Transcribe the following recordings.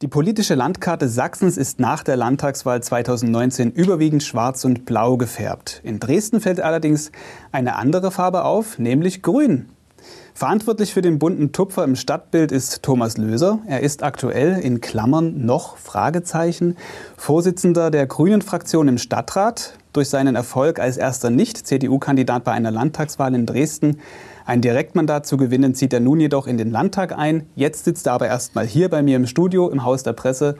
Die politische Landkarte Sachsens ist nach der Landtagswahl 2019 überwiegend schwarz und blau gefärbt. In Dresden fällt allerdings eine andere Farbe auf, nämlich grün. Verantwortlich für den bunten Tupfer im Stadtbild ist Thomas Löser. Er ist aktuell in Klammern noch Fragezeichen Vorsitzender der Grünen Fraktion im Stadtrat. Durch seinen Erfolg als erster Nicht-CDU-Kandidat bei einer Landtagswahl in Dresden ein Direktmandat zu gewinnen, zieht er nun jedoch in den Landtag ein. Jetzt sitzt er aber erstmal hier bei mir im Studio im Haus der Presse.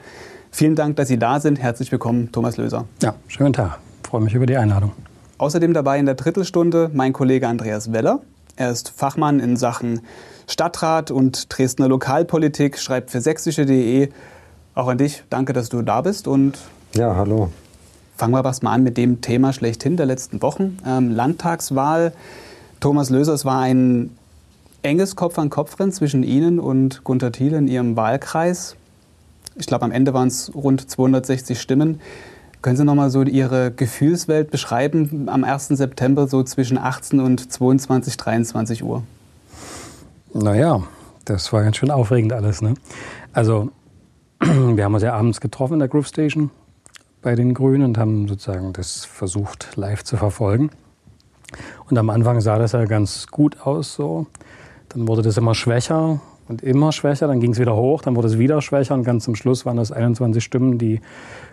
Vielen Dank, dass Sie da sind. Herzlich willkommen, Thomas Löser. Ja, schönen Tag. Ich freue mich über die Einladung. Außerdem dabei in der Drittelstunde mein Kollege Andreas Weller. Er ist Fachmann in Sachen Stadtrat und Dresdner Lokalpolitik, schreibt für sächsische.de. Auch an dich, danke, dass du da bist. Und ja, hallo. Fangen wir was mal an mit dem Thema schlechthin der letzten Wochen. Ähm, Landtagswahl. Thomas Löser, es war ein enges Kopf-an-Kopf-Rennen zwischen Ihnen und Gunter Thiele in Ihrem Wahlkreis. Ich glaube, am Ende waren es rund 260 Stimmen. Können Sie noch mal so Ihre Gefühlswelt beschreiben am 1. September so zwischen 18 und 22, 23 Uhr? Naja, das war ganz schön aufregend alles. Ne? Also, wir haben uns ja abends getroffen in der Groove Station bei den Grünen und haben sozusagen das versucht live zu verfolgen. Und am Anfang sah das ja ganz gut aus so. Dann wurde das immer schwächer und immer schwächer. Dann ging es wieder hoch, dann wurde es wieder schwächer und ganz zum Schluss waren das 21 Stimmen, die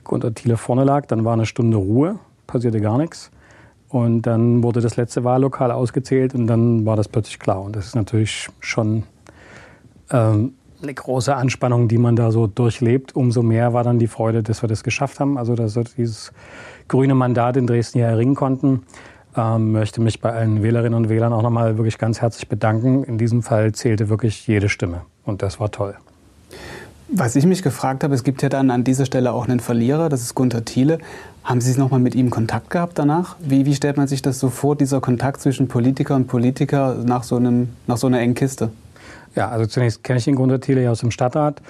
Gunter Thiele vorne lag. Dann war eine Stunde Ruhe, passierte gar nichts. Und dann wurde das letzte Wahllokal ausgezählt und dann war das plötzlich klar. Und das ist natürlich schon ähm, eine große Anspannung, die man da so durchlebt. Umso mehr war dann die Freude, dass wir das geschafft haben. Also, dass wir dieses grüne Mandat in Dresden hier erringen konnten. Ähm, möchte mich bei allen Wählerinnen und Wählern auch nochmal wirklich ganz herzlich bedanken. In diesem Fall zählte wirklich jede Stimme und das war toll. Was ich mich gefragt habe, es gibt ja dann an dieser Stelle auch einen Verlierer, das ist Gunter Thiele. Haben Sie nochmal mit ihm Kontakt gehabt danach? Wie, wie, stellt man sich das so vor, dieser Kontakt zwischen Politiker und Politiker nach so, einem, nach so einer engen Kiste? Ja, also zunächst kenne ich den Gunter Thiele ja aus dem Stadtrat.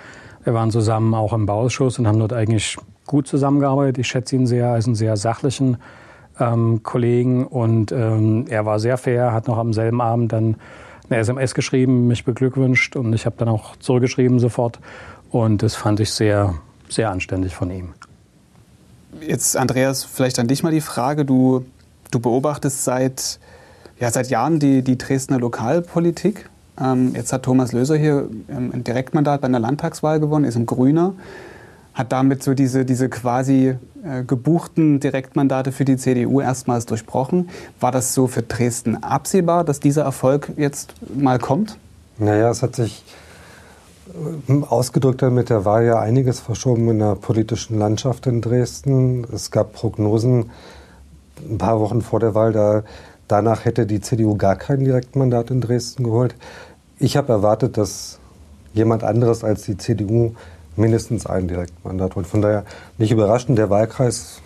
Wir waren zusammen auch im Bauausschuss und haben dort eigentlich gut zusammengearbeitet. Ich schätze ihn sehr als einen sehr sachlichen, ähm, Kollegen und ähm, er war sehr fair, hat noch am selben Abend dann eine SMS geschrieben, mich beglückwünscht und ich habe dann auch zurückgeschrieben sofort und das fand ich sehr, sehr anständig von ihm. Jetzt, Andreas, vielleicht an dich mal die Frage. Du, du beobachtest seit, ja, seit Jahren die, die Dresdner Lokalpolitik. Ähm, jetzt hat Thomas Löser hier ein Direktmandat bei einer Landtagswahl gewonnen, ist ein Grüner hat damit so diese, diese quasi äh, gebuchten Direktmandate für die CDU erstmals durchbrochen. War das so für Dresden absehbar, dass dieser Erfolg jetzt mal kommt? Naja, es hat sich äh, ausgedrückt mit der Wahl ja einiges verschoben in der politischen Landschaft in Dresden. Es gab Prognosen ein paar Wochen vor der Wahl, da danach hätte die CDU gar kein Direktmandat in Dresden geholt. Ich habe erwartet, dass jemand anderes als die CDU mindestens ein Direktmandat. Und von daher nicht überraschend, der Wahlkreis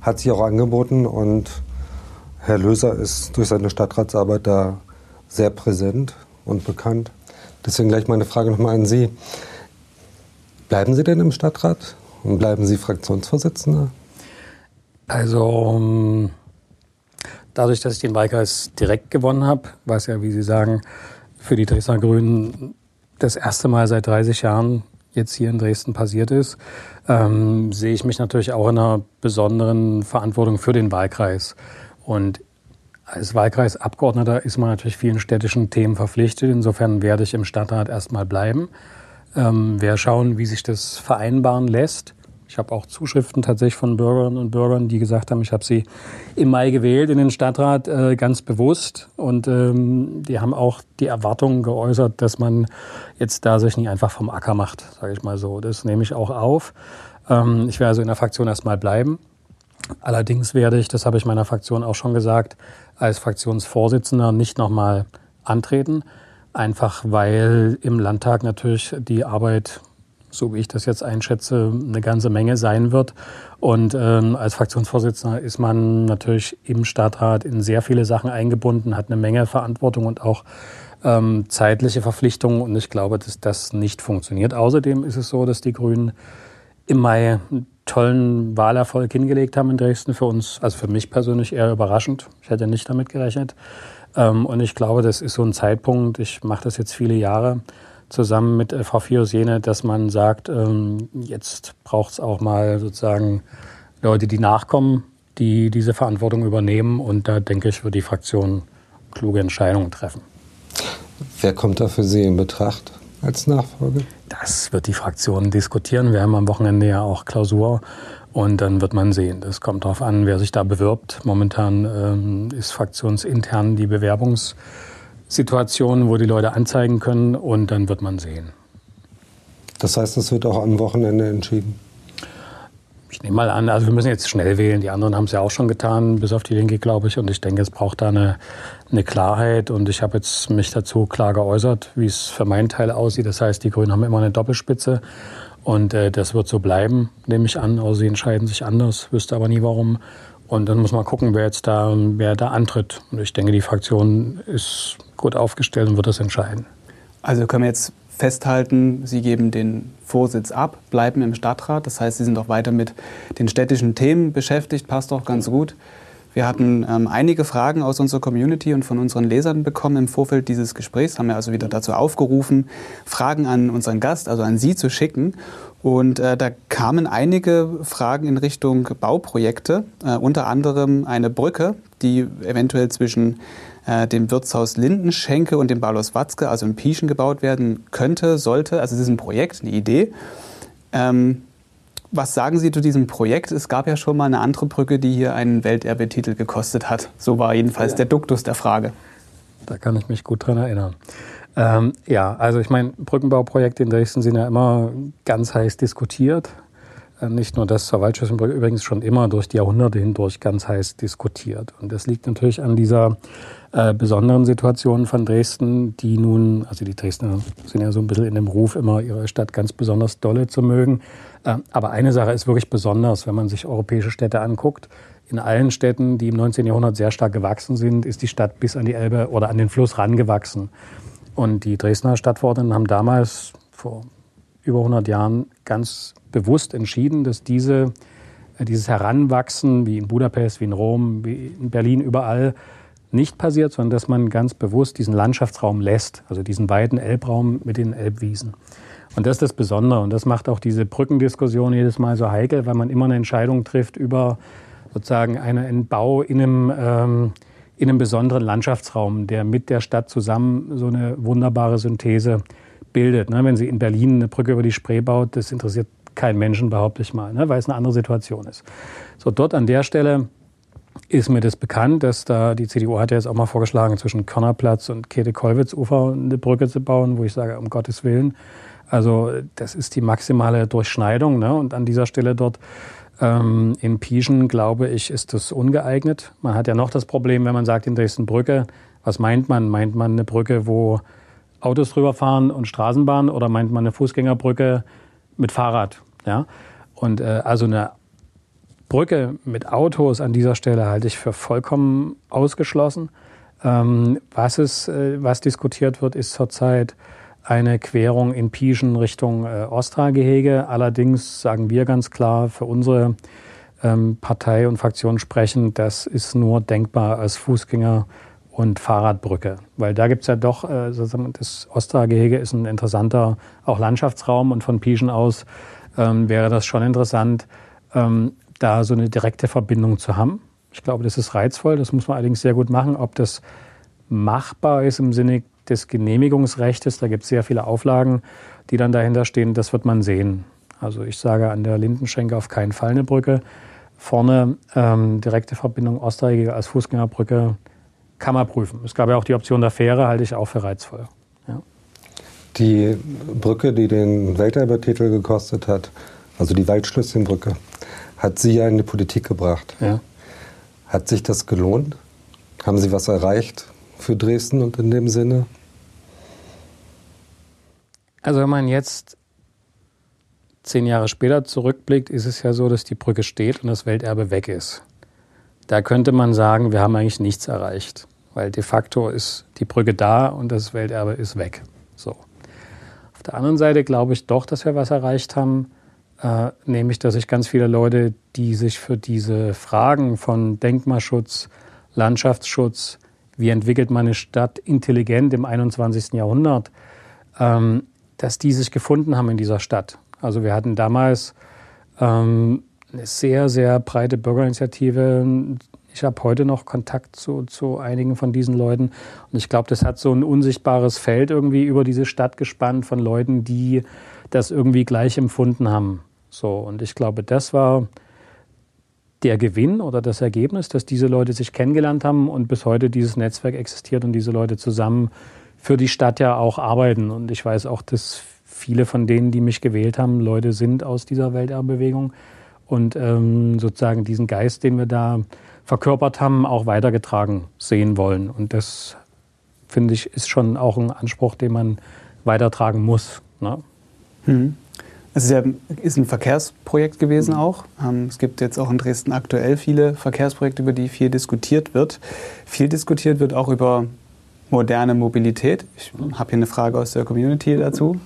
hat sich auch angeboten und Herr Löser ist durch seine Stadtratsarbeit da sehr präsent und bekannt. Deswegen gleich meine Frage nochmal an Sie. Bleiben Sie denn im Stadtrat und bleiben Sie Fraktionsvorsitzender? Also ähm, dadurch, dass ich den Wahlkreis direkt gewonnen habe, was ja, wie Sie sagen, für die Dresdner Grünen das erste Mal seit 30 Jahren jetzt hier in Dresden passiert ist, ähm, sehe ich mich natürlich auch in einer besonderen Verantwortung für den Wahlkreis. Und als Wahlkreisabgeordneter ist man natürlich vielen städtischen Themen verpflichtet. Insofern werde ich im Stadtrat erstmal bleiben. Ähm, wir schauen, wie sich das vereinbaren lässt. Ich habe auch Zuschriften tatsächlich von Bürgerinnen und Bürgern, die gesagt haben, ich habe sie im Mai gewählt in den Stadtrat äh, ganz bewusst. Und ähm, die haben auch die Erwartungen geäußert, dass man jetzt da sich nicht einfach vom Acker macht, sage ich mal so. Das nehme ich auch auf. Ähm, ich werde also in der Fraktion erstmal bleiben. Allerdings werde ich, das habe ich meiner Fraktion auch schon gesagt, als Fraktionsvorsitzender nicht nochmal antreten. Einfach weil im Landtag natürlich die Arbeit so wie ich das jetzt einschätze, eine ganze Menge sein wird. Und ähm, als Fraktionsvorsitzender ist man natürlich im Stadtrat in sehr viele Sachen eingebunden, hat eine Menge Verantwortung und auch ähm, zeitliche Verpflichtungen. Und ich glaube, dass das nicht funktioniert. Außerdem ist es so, dass die Grünen im Mai einen tollen Wahlerfolg hingelegt haben in Dresden. Für uns, also für mich persönlich eher überraschend. Ich hätte nicht damit gerechnet. Ähm, und ich glaube, das ist so ein Zeitpunkt, ich mache das jetzt viele Jahre, zusammen mit Frau Fios-Jene, dass man sagt, ähm, jetzt braucht es auch mal sozusagen Leute, die nachkommen, die diese Verantwortung übernehmen. Und da denke ich, wird die Fraktion kluge Entscheidungen treffen. Wer kommt da für Sie in Betracht als Nachfolger? Das wird die Fraktion diskutieren. Wir haben am Wochenende ja auch Klausur und dann wird man sehen. Das kommt darauf an, wer sich da bewirbt. Momentan ähm, ist fraktionsintern die Bewerbungssituation, wo die Leute anzeigen können und dann wird man sehen. Das heißt, es wird auch am Wochenende entschieden? Ich nehme mal an, also wir müssen jetzt schnell wählen. Die anderen haben es ja auch schon getan, bis auf die Linke, glaube ich. Und ich denke, es braucht da eine, eine Klarheit. Und ich habe jetzt mich dazu klar geäußert, wie es für meinen Teil aussieht. Das heißt, die Grünen haben immer eine Doppelspitze. Und äh, das wird so bleiben, nehme ich an. Also sie entscheiden sich anders, wüsste aber nie warum. Und dann muss man gucken, wer jetzt da, wer da antritt. Und ich denke, die Fraktion ist gut aufgestellt und wird das entscheiden. Also können wir jetzt festhalten, Sie geben den Vorsitz ab, bleiben im Stadtrat. Das heißt, Sie sind auch weiter mit den städtischen Themen beschäftigt, passt auch ganz gut. Wir hatten ähm, einige Fragen aus unserer Community und von unseren Lesern bekommen im Vorfeld dieses Gesprächs, haben wir also wieder dazu aufgerufen, Fragen an unseren Gast, also an Sie zu schicken. Und äh, da kamen einige Fragen in Richtung Bauprojekte, äh, unter anderem eine Brücke, die eventuell zwischen äh, dem Wirtshaus Lindenschenke und dem Balos Watzke, also in Pieschen, gebaut werden könnte, sollte. Also es ist ein Projekt, eine Idee. Ähm, was sagen Sie zu diesem Projekt? Es gab ja schon mal eine andere Brücke, die hier einen Welterbetitel gekostet hat. So war jedenfalls ja. der Duktus der Frage. Da kann ich mich gut dran erinnern. Ähm, ja, also ich meine, Brückenbauprojekte in Dresden sind ja immer ganz heiß diskutiert. Äh, nicht nur das zur Waldschüsselbrücke, übrigens schon immer durch die Jahrhunderte hindurch ganz heiß diskutiert. Und das liegt natürlich an dieser äh, besonderen Situation von Dresden, die nun, also die Dresdner sind ja so ein bisschen in dem Ruf, immer ihre Stadt ganz besonders dolle zu mögen. Äh, aber eine Sache ist wirklich besonders, wenn man sich europäische Städte anguckt. In allen Städten, die im 19. Jahrhundert sehr stark gewachsen sind, ist die Stadt bis an die Elbe oder an den Fluss rangewachsen. Und die Dresdner Stadtverordneten haben damals vor über 100 Jahren ganz bewusst entschieden, dass diese, äh, dieses Heranwachsen, wie in Budapest, wie in Rom, wie in Berlin, überall nicht passiert, sondern dass man ganz bewusst diesen Landschaftsraum lässt, also diesen weiten Elbraum mit den Elbwiesen. Und das ist das Besondere. Und das macht auch diese Brückendiskussion jedes Mal so heikel, weil man immer eine Entscheidung trifft über sozusagen einen Bau in einem, ähm, in einem besonderen Landschaftsraum, der mit der Stadt zusammen so eine wunderbare Synthese bildet. Ne? Wenn Sie in Berlin eine Brücke über die Spree baut, das interessiert keinen Menschen, behaupte ich mal, ne? weil es eine andere Situation ist. So, dort an der Stelle ist mir das bekannt, dass da die CDU hat ja jetzt auch mal vorgeschlagen, zwischen Körnerplatz und Käthe-Kollwitz-Ufer eine Brücke zu bauen, wo ich sage, um Gottes Willen. Also das ist die maximale Durchschneidung. Ne? Und an dieser Stelle dort ähm, in Pieschen, glaube ich, ist das ungeeignet. Man hat ja noch das Problem, wenn man sagt in Dresden-Brücke, was meint man? Meint man eine Brücke, wo Autos drüber fahren und Straßenbahn oder meint man eine Fußgängerbrücke mit Fahrrad? Ja? Und äh, also eine Brücke mit Autos an dieser Stelle halte ich für vollkommen ausgeschlossen. Ähm, was, ist, äh, was diskutiert wird, ist zurzeit eine Querung in Pieschen Richtung äh, Ostra-Gehege. Allerdings sagen wir ganz klar für unsere ähm, Partei und Fraktion sprechen, das ist nur denkbar als Fußgänger und Fahrradbrücke. Weil da gibt's ja doch, äh, das Ostra-Gehege ist ein interessanter auch Landschaftsraum und von Pieschen aus ähm, wäre das schon interessant, ähm, da so eine direkte Verbindung zu haben. Ich glaube, das ist reizvoll, das muss man allerdings sehr gut machen. Ob das machbar ist im Sinne des Genehmigungsrechts, da gibt es sehr viele Auflagen, die dann dahinter stehen, das wird man sehen. Also ich sage an der Lindenschenke auf keinen Fall eine Brücke. Vorne ähm, direkte Verbindung Ostdreieckige als Fußgängerbrücke kann man prüfen. Es gab ja auch die Option der Fähre, halte ich auch für reizvoll. Ja. Die Brücke, die den Welterbe-Titel gekostet hat, also die Waldschlösschenbrücke, hat Sie ja in die Politik gebracht. Ja. Hat sich das gelohnt? Haben Sie was erreicht für Dresden und in dem Sinne? Also wenn man jetzt zehn Jahre später zurückblickt, ist es ja so, dass die Brücke steht und das Welterbe weg ist. Da könnte man sagen, wir haben eigentlich nichts erreicht, weil de facto ist die Brücke da und das Welterbe ist weg. So. Auf der anderen Seite glaube ich doch, dass wir was erreicht haben, äh, nämlich dass sich ganz viele Leute, die sich für diese Fragen von Denkmalschutz, Landschaftsschutz, wie entwickelt man eine Stadt intelligent im 21. Jahrhundert, ähm, dass die sich gefunden haben in dieser Stadt. Also wir hatten damals ähm, eine sehr, sehr breite Bürgerinitiative. Ich habe heute noch Kontakt zu, zu einigen von diesen Leuten. Und ich glaube, das hat so ein unsichtbares Feld irgendwie über diese Stadt gespannt von Leuten, die das irgendwie gleich empfunden haben. So, und ich glaube, das war der Gewinn oder das Ergebnis, dass diese Leute sich kennengelernt haben und bis heute dieses Netzwerk existiert und diese Leute zusammen für die Stadt ja auch arbeiten. Und ich weiß auch, dass viele von denen, die mich gewählt haben, Leute sind aus dieser Welterbewegung und ähm, sozusagen diesen Geist, den wir da verkörpert haben, auch weitergetragen sehen wollen. Und das, finde ich, ist schon auch ein Anspruch, den man weitertragen muss. Ne? Hm. Es ist, ja, ist ein Verkehrsprojekt gewesen auch. Ähm, es gibt jetzt auch in Dresden aktuell viele Verkehrsprojekte, über die viel diskutiert wird. Viel diskutiert wird auch über moderne Mobilität. Ich habe hier eine Frage aus der Community dazu.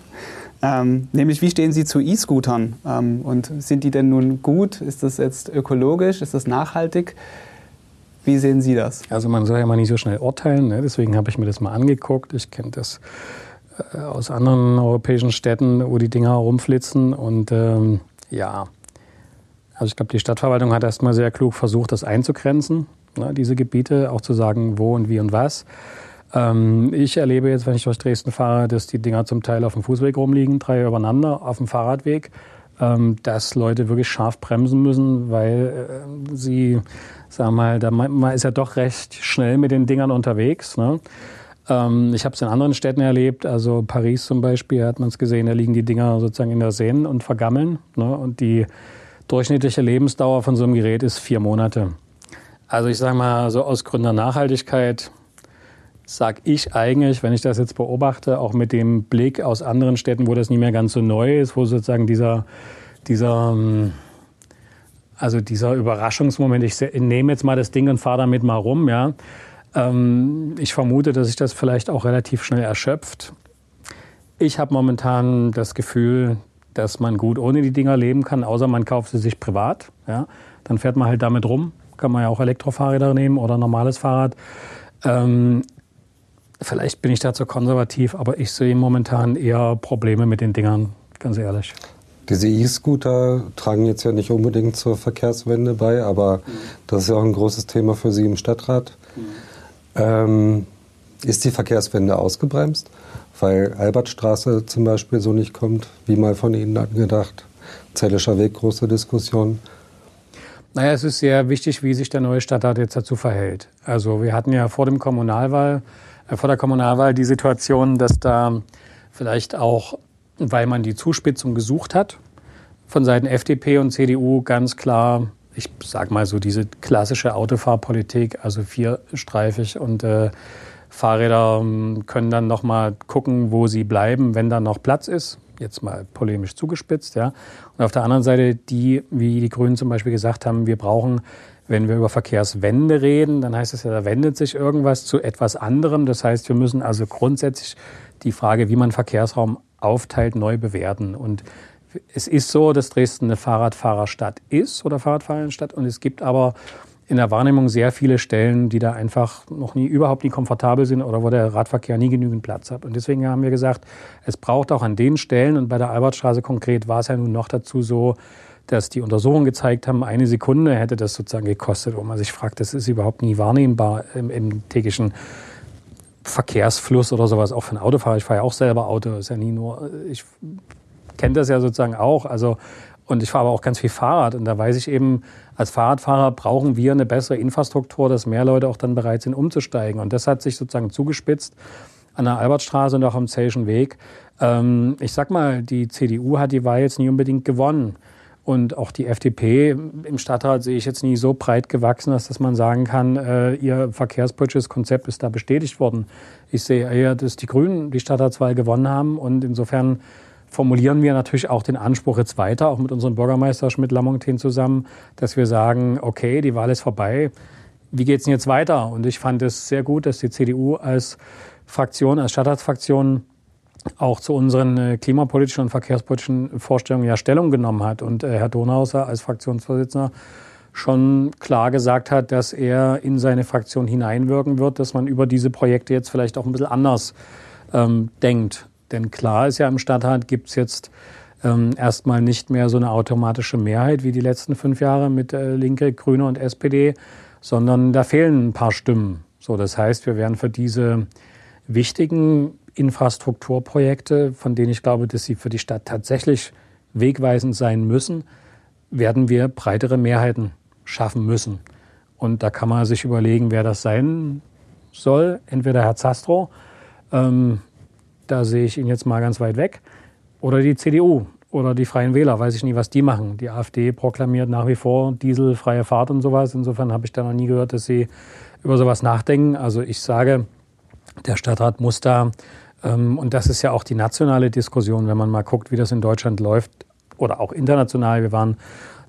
Ähm, nämlich, wie stehen Sie zu E-Scootern? Ähm, und sind die denn nun gut? Ist das jetzt ökologisch? Ist das nachhaltig? Wie sehen Sie das? Also man soll ja mal nicht so schnell urteilen. Ne? Deswegen habe ich mir das mal angeguckt. Ich kenne das äh, aus anderen europäischen Städten, wo die Dinger rumflitzen. Und ähm, ja, also ich glaube, die Stadtverwaltung hat erstmal sehr klug versucht, das einzugrenzen, ne, diese Gebiete, auch zu sagen, wo und wie und was. Ähm, ich erlebe jetzt, wenn ich durch Dresden fahre, dass die Dinger zum Teil auf dem Fußweg rumliegen, drei übereinander, auf dem Fahrradweg, dass Leute wirklich scharf bremsen müssen, weil äh, sie, wir mal, da, man ist ja doch recht schnell mit den Dingern unterwegs. Ne? Ähm, ich habe es in anderen Städten erlebt, also Paris zum Beispiel hat man es gesehen, da liegen die Dinger sozusagen in der Seine und vergammeln. Ne? Und die durchschnittliche Lebensdauer von so einem Gerät ist vier Monate. Also ich sage mal, so aus Gründen der Nachhaltigkeit sage ich eigentlich, wenn ich das jetzt beobachte, auch mit dem Blick aus anderen Städten, wo das nicht mehr ganz so neu ist, wo sozusagen dieser, dieser, ähm, also dieser Überraschungsmoment, ich nehme jetzt mal das Ding und fahre damit mal rum, ja, ähm, ich vermute, dass sich das vielleicht auch relativ schnell erschöpft. Ich habe momentan das Gefühl, dass man gut ohne die Dinger leben kann, außer man kauft sie sich privat. Ja? Dann fährt man halt damit rum. Kann man ja auch Elektrofahrräder nehmen oder normales Fahrrad. Ähm, vielleicht bin ich dazu konservativ, aber ich sehe momentan eher Probleme mit den Dingern, ganz ehrlich. Diese E-Scooter tragen jetzt ja nicht unbedingt zur Verkehrswende bei, aber mhm. das ist ja auch ein großes Thema für Sie im Stadtrat. Mhm. Ähm, ist die Verkehrswende ausgebremst, weil Albertstraße zum Beispiel so nicht kommt, wie mal von Ihnen angedacht? Zellischer Weg, große Diskussion. Naja, es ist sehr wichtig, wie sich der neue Stadtrat jetzt dazu verhält. Also wir hatten ja vor dem Kommunalwahl, äh, vor der Kommunalwahl die Situation, dass da vielleicht auch, weil man die Zuspitzung gesucht hat, von Seiten FDP und CDU ganz klar ich sag mal so diese klassische Autofahrpolitik, also vierstreifig und äh, Fahrräder ähm, können dann noch mal gucken, wo sie bleiben, wenn da noch Platz ist. Jetzt mal polemisch zugespitzt, ja. Und auf der anderen Seite die, wie die Grünen zum Beispiel gesagt haben, wir brauchen wenn wir über Verkehrswende reden, dann heißt es ja, da wendet sich irgendwas zu etwas anderem. Das heißt, wir müssen also grundsätzlich die Frage, wie man Verkehrsraum aufteilt, neu bewerten. Und es ist so, dass Dresden eine Fahrradfahrerstadt ist oder Fahrradfahrerstadt und es gibt aber in der Wahrnehmung sehr viele Stellen, die da einfach noch nie, überhaupt nie komfortabel sind oder wo der Radverkehr nie genügend Platz hat. Und deswegen haben wir gesagt, es braucht auch an den Stellen und bei der Albertstraße konkret war es ja nun noch dazu so, dass die Untersuchungen gezeigt haben, eine Sekunde hätte das sozusagen gekostet, wo man sich fragt, das ist überhaupt nie wahrnehmbar im, im täglichen Verkehrsfluss oder sowas, auch für ein Autofahrer. Ich fahre ja auch selber Auto, ist ja nie nur, ich kenne das ja sozusagen auch. Also, und ich fahre aber auch ganz viel Fahrrad. Und da weiß ich eben, als Fahrradfahrer brauchen wir eine bessere Infrastruktur, dass mehr Leute auch dann bereit sind, umzusteigen. Und das hat sich sozusagen zugespitzt an der Albertstraße und auch am Zellischen Weg. Ähm, ich sag mal, die CDU hat die Wahl jetzt nie unbedingt gewonnen. Und auch die FDP im Stadtrat sehe ich jetzt nie so breit gewachsen, dass, dass man sagen kann, äh, ihr verkehrspolitisches Konzept ist da bestätigt worden. Ich sehe eher, dass die Grünen die Stadtratswahl gewonnen haben und insofern formulieren wir natürlich auch den Anspruch jetzt weiter, auch mit unserem Bürgermeister Schmidt-Lamontaine zusammen, dass wir sagen, okay, die Wahl ist vorbei. Wie geht's denn jetzt weiter? Und ich fand es sehr gut, dass die CDU als Fraktion, als Stadtratsfraktion auch zu unseren äh, klimapolitischen und verkehrspolitischen Vorstellungen ja Stellung genommen hat. Und äh, Herr Donauser als Fraktionsvorsitzender schon klar gesagt hat, dass er in seine Fraktion hineinwirken wird, dass man über diese Projekte jetzt vielleicht auch ein bisschen anders ähm, denkt Denn klar ist ja, im Stadtrat gibt es jetzt ähm, erstmal nicht mehr so eine automatische Mehrheit wie die letzten fünf Jahre mit äh, Linke, Grüne und SPD, sondern da fehlen ein paar Stimmen. So, das heißt, wir werden für diese wichtigen Infrastrukturprojekte, von denen ich glaube, dass sie für die Stadt tatsächlich wegweisend sein müssen, werden wir breitere Mehrheiten schaffen müssen. Und da kann man sich überlegen, wer das sein soll. Entweder Herr Zastro, ähm, da sehe ich ihn jetzt mal ganz weit weg, oder die CDU oder die Freien Wähler, weiß ich nie, was die machen. Die AfD proklamiert nach wie vor dieselfreie Fahrt und sowas. Insofern habe ich da noch nie gehört, dass sie über sowas nachdenken. Also ich sage, der Stadtrat muss da, ähm, und das ist ja auch die nationale Diskussion, wenn man mal guckt, wie das in Deutschland läuft oder auch international. Wir waren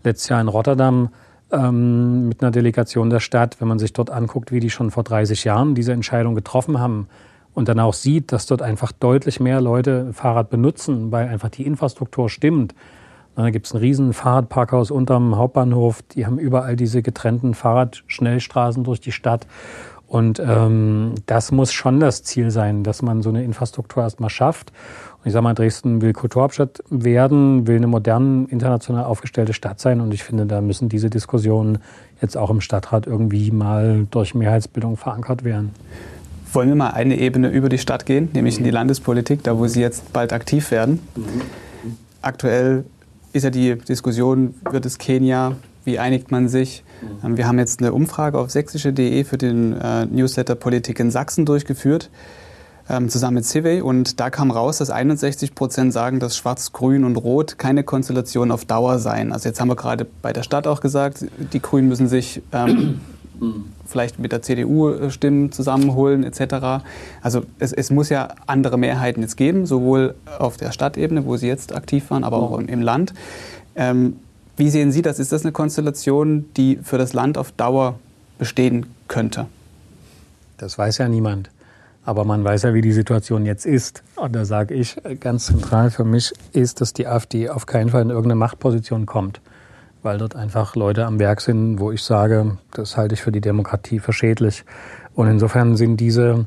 letztes Jahr in Rotterdam ähm, mit einer Delegation der Stadt. Wenn man sich dort anguckt, wie die schon vor 30 Jahren diese Entscheidung getroffen haben, und dann auch sieht, dass dort einfach deutlich mehr Leute Fahrrad benutzen, weil einfach die Infrastruktur stimmt. Da gibt es ein riesen Fahrradparkhaus unterm Hauptbahnhof. Die haben überall diese getrennten Fahrradschnellstraßen durch die Stadt. Und ähm, das muss schon das Ziel sein, dass man so eine Infrastruktur erstmal schafft. Und ich sage mal, Dresden will Kulturhauptstadt werden, will eine modern, international aufgestellte Stadt sein. Und ich finde, da müssen diese Diskussionen jetzt auch im Stadtrat irgendwie mal durch Mehrheitsbildung verankert werden. Wollen wir mal eine Ebene über die Stadt gehen, nämlich in die Landespolitik, da wo Sie jetzt bald aktiv werden. Aktuell ist ja die Diskussion, wird es Kenia, wie einigt man sich? Ähm, wir haben jetzt eine Umfrage auf sächsische.de für den äh, Newsletter Politik in Sachsen durchgeführt, ähm, zusammen mit Civey. Und da kam raus, dass 61 Prozent sagen, dass Schwarz, Grün und Rot keine Konstellation auf Dauer seien. Also jetzt haben wir gerade bei der Stadt auch gesagt, die Grünen müssen sich ähm, vielleicht mit der CDU äh, Stimmen zusammenholen etc. Also es, es, muss ja andere Mehrheiten jetzt geben, sowohl auf der Stadtebene, wo Sie jetzt aktiv waren, aber auch im, im Land. Ähm, wie sehen Sie das? Ist das eine Konstellation, die für das Land auf Dauer bestehen könnte? Das weiß ja niemand. Aber man weiß ja, wie die Situation jetzt ist. Und da sage ich, ganz zentral für mich ist, dass die AfD auf keinen Fall in irgendeine Machtposition kommt weil dort einfach Leute am Werk sind, wo ich sage, das halte ich für die Demokratie für schädlich. Und insofern sind diese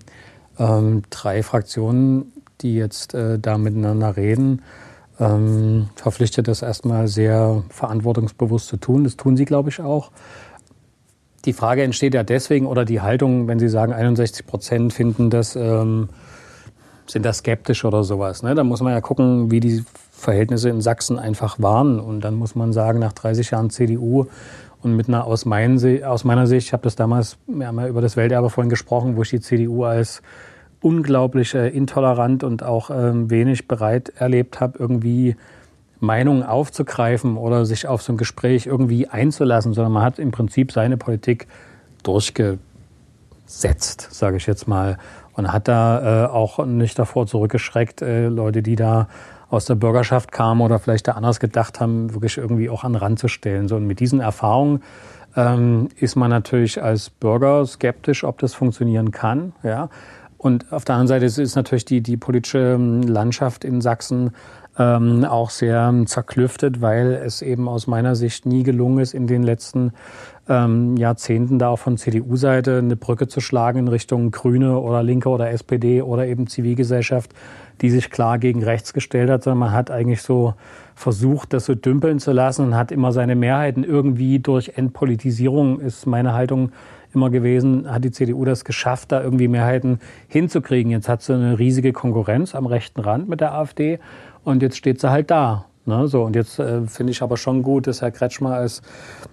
ähm, drei Fraktionen, die jetzt äh, da miteinander reden, ähm, verpflichtet, das erstmal sehr verantwortungsbewusst zu tun. Das tun sie, glaube ich, auch. Die Frage entsteht ja deswegen, oder die Haltung, wenn Sie sagen, 61 Prozent finden das, ähm, sind da skeptisch oder sowas. Ne? Da muss man ja gucken, wie die Verhältnisse in Sachsen einfach waren. Und dann muss man sagen, nach 30 Jahren CDU und mit einer aus, mein, aus meiner Sicht, ich habe das damals, wir haben ja über das Welterbe vorhin gesprochen, wo ich die CDU als unglaublich äh, intolerant und auch ähm, wenig bereit erlebt habe, irgendwie Meinungen aufzugreifen oder sich auf so ein Gespräch irgendwie einzulassen, sondern man hat im Prinzip seine Politik durchgesetzt, sage ich jetzt mal. Und hat da äh, auch nicht davor zurückgeschreckt, äh, Leute, die da aus der Bürgerschaft kamen oder vielleicht da anders gedacht haben, wirklich irgendwie auch an Rand zu stellen. So, und mit diesen Erfahrungen ähm, ist man natürlich als Bürger skeptisch, ob das funktionieren kann. Ja. Und auf der anderen Seite ist natürlich die, die politische ähm, Landschaft in Sachsen ähm, auch sehr zerklüftet, weil es eben aus meiner Sicht nie gelungen ist, in den letzten ähm, Jahrzehnten da auch von CDU-Seite eine Brücke zu schlagen in Richtung Grüne oder Linke oder SPD oder eben Zivilgesellschaft, die sich klar gegen rechts gestellt hat, sondern man hat eigentlich so versucht, das so dümpeln zu lassen und hat immer seine Mehrheiten irgendwie durch Entpolitisierung, ist meine Haltung immer gewesen, hat die CDU das geschafft, da irgendwie Mehrheiten hinzukriegen. Jetzt hat sie eine riesige Konkurrenz am rechten Rand mit der AfD und jetzt steht sie halt da. Ne, so, und jetzt äh, finde ich aber schon gut, dass Herr Kretschmer als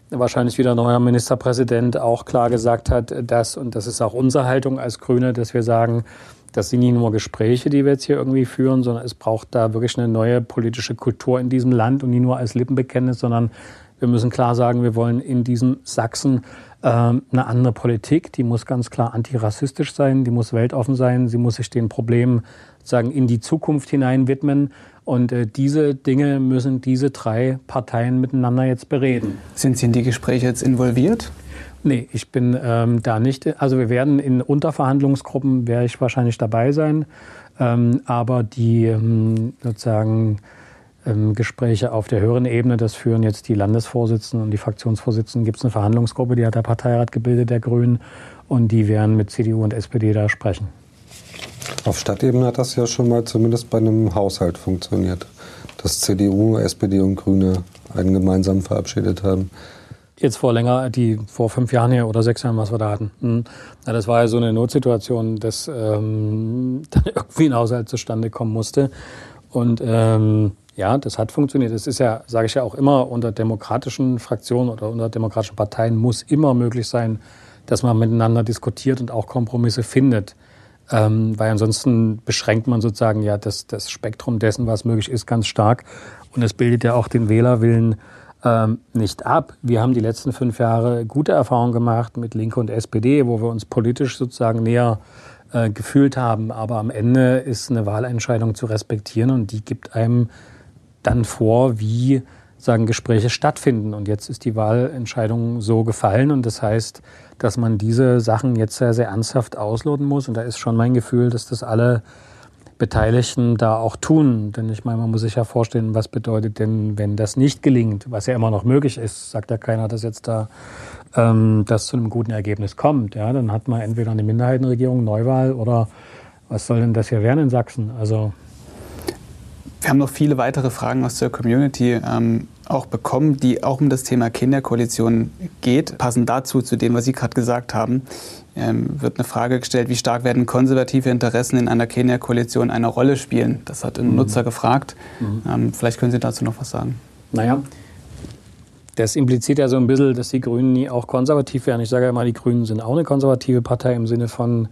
wahrscheinlich wieder neuer Ministerpräsident auch klar gesagt hat, dass, und das ist auch unsere Haltung als Grüne, dass wir sagen, das sind nicht nur Gespräche, die wir jetzt hier irgendwie führen, sondern es braucht da wirklich eine neue politische Kultur in diesem Land und nicht nur als Lippenbekenntnis, sondern wir müssen klar sagen, wir wollen in diesem Sachsen äh, eine andere Politik. Die muss ganz klar antirassistisch sein, die muss weltoffen sein, sie muss sich den Problemen sagen in die Zukunft hinein widmen. Und äh, diese Dinge müssen diese drei Parteien miteinander jetzt bereden. Sind Sie in die Gespräche jetzt involviert? Nee, ich bin ähm, da nicht. Also wir werden in Unterverhandlungsgruppen, werde ich wahrscheinlich dabei sein. Ähm, aber die ähm, sozusagen ähm, Gespräche auf der höheren Ebene, das führen jetzt die Landesvorsitzenden und die Fraktionsvorsitzenden. Gibt es eine Verhandlungsgruppe, die hat der Parteirat gebildet, der Grünen. Und die werden mit CDU und SPD da sprechen. Auf Stadtebene hat das ja schon mal zumindest bei einem Haushalt funktioniert, dass CDU, SPD und Grüne einen gemeinsam verabschiedet haben. Jetzt vor länger, die vor fünf Jahren hier oder sechs Jahren, was wir da hatten. Hm. Ja, das war ja so eine Notsituation, dass ähm, dann irgendwie ein Haushalt zustande kommen musste. Und ähm, ja, das hat funktioniert. Es ist ja, sage ich ja auch immer, unter demokratischen Fraktionen oder unter demokratischen Parteien muss immer möglich sein, dass man miteinander diskutiert und auch Kompromisse findet. Ähm, weil ansonsten beschränkt man sozusagen ja das, das Spektrum dessen, was möglich ist, ganz stark. Und es bildet ja auch den Wählerwillen ähm, nicht ab. Wir haben die letzten fünf Jahre gute Erfahrungen gemacht mit Linke und SPD, wo wir uns politisch sozusagen näher äh, gefühlt haben. Aber am Ende ist eine Wahlentscheidung zu respektieren und die gibt einem dann vor, wie sagen Gespräche stattfinden. Und jetzt ist die Wahlentscheidung so gefallen und das heißt, dass man diese Sachen jetzt sehr, sehr ernsthaft ausloten muss. Und da ist schon mein Gefühl, dass das alle Beteiligten da auch tun. Denn ich meine, man muss sich ja vorstellen, was bedeutet denn, wenn das nicht gelingt, was ja immer noch möglich ist, sagt ja keiner, dass jetzt da ähm, das zu einem guten Ergebnis kommt. Ja, dann hat man entweder eine Minderheitenregierung, Neuwahl oder was soll denn das hier werden in Sachsen? Also wir haben noch viele weitere Fragen aus der Community ähm, auch bekommen, die auch um das Thema Kinderkoalition geht. Passend dazu, zu dem, was Sie gerade gesagt haben, ähm, wird eine Frage gestellt, wie stark werden konservative Interessen in einer Kenia-Koalition eine Rolle spielen? Das hat ein mhm. Nutzer gefragt. Mhm. Ähm, vielleicht können Sie dazu noch was sagen. Naja, das impliziert ja so ein bisschen, dass die Grünen nie auch konservativ wären. Ich sage ja immer, die Grünen sind auch eine konservative Partei im Sinne von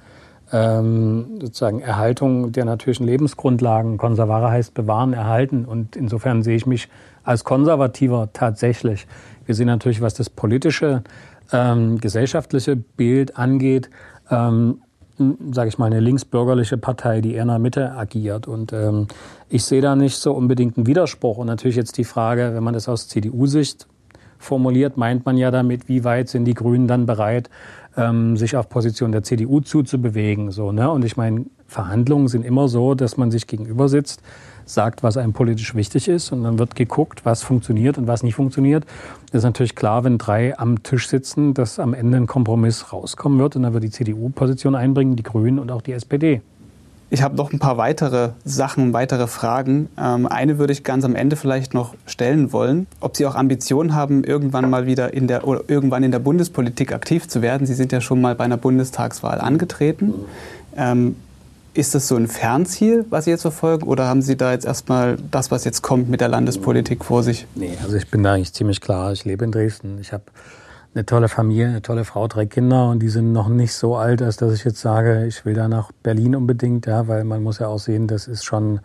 ähm, sozusagen Erhaltung der natürlichen Lebensgrundlagen. Konservare heißt bewahren, erhalten. Und insofern sehe ich mich als Konservativer tatsächlich. Wir sehen natürlich, was das politische, ähm, gesellschaftliche Bild angeht, ähm, sage ich mal, eine linksbürgerliche Partei, die eher in der Mitte agiert. Und ähm, ich sehe da nicht so unbedingt einen Widerspruch. Und natürlich jetzt die Frage, wenn man das aus CDU-Sicht formuliert, meint man ja damit, wie weit sind die Grünen dann bereit, ähm, sich auf Position der CDU zuzubewegen. So, ne? Und ich meine, Verhandlungen sind immer so, dass man sich gegenüber sitzt, sagt, was einem politisch wichtig ist und dann wird geguckt, was funktioniert und was nicht funktioniert. Das ist natürlich klar, wenn drei am Tisch sitzen, dass am Ende ein Kompromiss rauskommen wird und dann wird die CDU Position einbringen, die Grünen und auch die SPD. Ich habe noch ein paar weitere Sachen, weitere Fragen. Ähm, eine würde ich ganz am Ende vielleicht noch stellen wollen. Ob Sie auch Ambitionen haben, irgendwann mal wieder in der oder irgendwann in der Bundespolitik aktiv zu werden. Sie sind ja schon mal bei einer Bundestagswahl angetreten. Ähm, ist das so ein Fernziel, was Sie jetzt verfolgen, oder haben Sie da jetzt erstmal das, was jetzt kommt mit der Landespolitik vor sich? Nee, also ich bin da eigentlich ziemlich klar. Ich lebe in Dresden. Ich habe eine tolle Familie, eine tolle Frau, drei Kinder und die sind noch nicht so alt, als dass ich jetzt sage, ich will da nach Berlin unbedingt, ja, weil man muss ja auch sehen, das ist schon,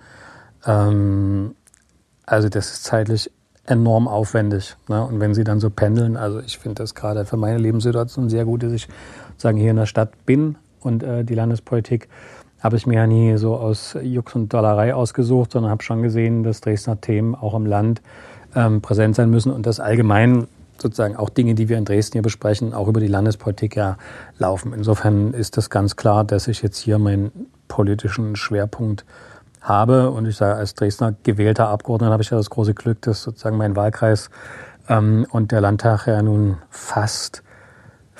ähm, also das ist zeitlich enorm aufwendig. Ne? Und wenn sie dann so pendeln, also ich finde das gerade für meine Lebenssituation sehr gut, dass ich sagen hier in der Stadt bin und äh, die Landespolitik habe ich mir ja nie so aus Jux und Dollerei ausgesucht, sondern habe schon gesehen, dass Dresdner Themen auch im Land ähm, präsent sein müssen und das allgemein sozusagen auch Dinge, die wir in Dresden hier besprechen, auch über die Landespolitik ja laufen. Insofern ist das ganz klar, dass ich jetzt hier meinen politischen Schwerpunkt habe. Und ich sage, als Dresdner gewählter Abgeordneter habe ich ja das große Glück, dass sozusagen mein Wahlkreis ähm, und der Landtag ja nun fast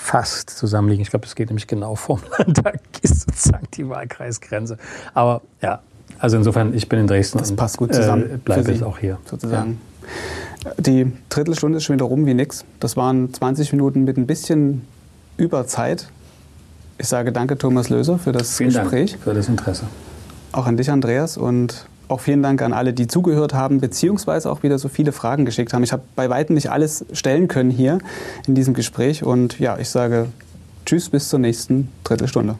fast zusammenliegen. Ich glaube, es geht nämlich genau vom Landtag ist sozusagen die Wahlkreisgrenze. Aber ja, also insofern, ich bin in Dresden. Das passt gut zusammen. Äh, bleibe es auch hier. Sozusagen. Ja. Die Drittelstunde ist schon wieder rum wie nix. Das waren 20 Minuten mit ein bisschen Überzeit. Ich sage danke, Thomas Löser, für das vielen Gespräch. Dank für das Interesse. Auch an dich, Andreas. Und auch vielen Dank an alle, die zugehört haben, beziehungsweise auch wieder so viele Fragen geschickt haben. Ich habe bei weitem nicht alles stellen können hier in diesem Gespräch. Und ja, ich sage Tschüss, bis zur nächsten Drittelstunde.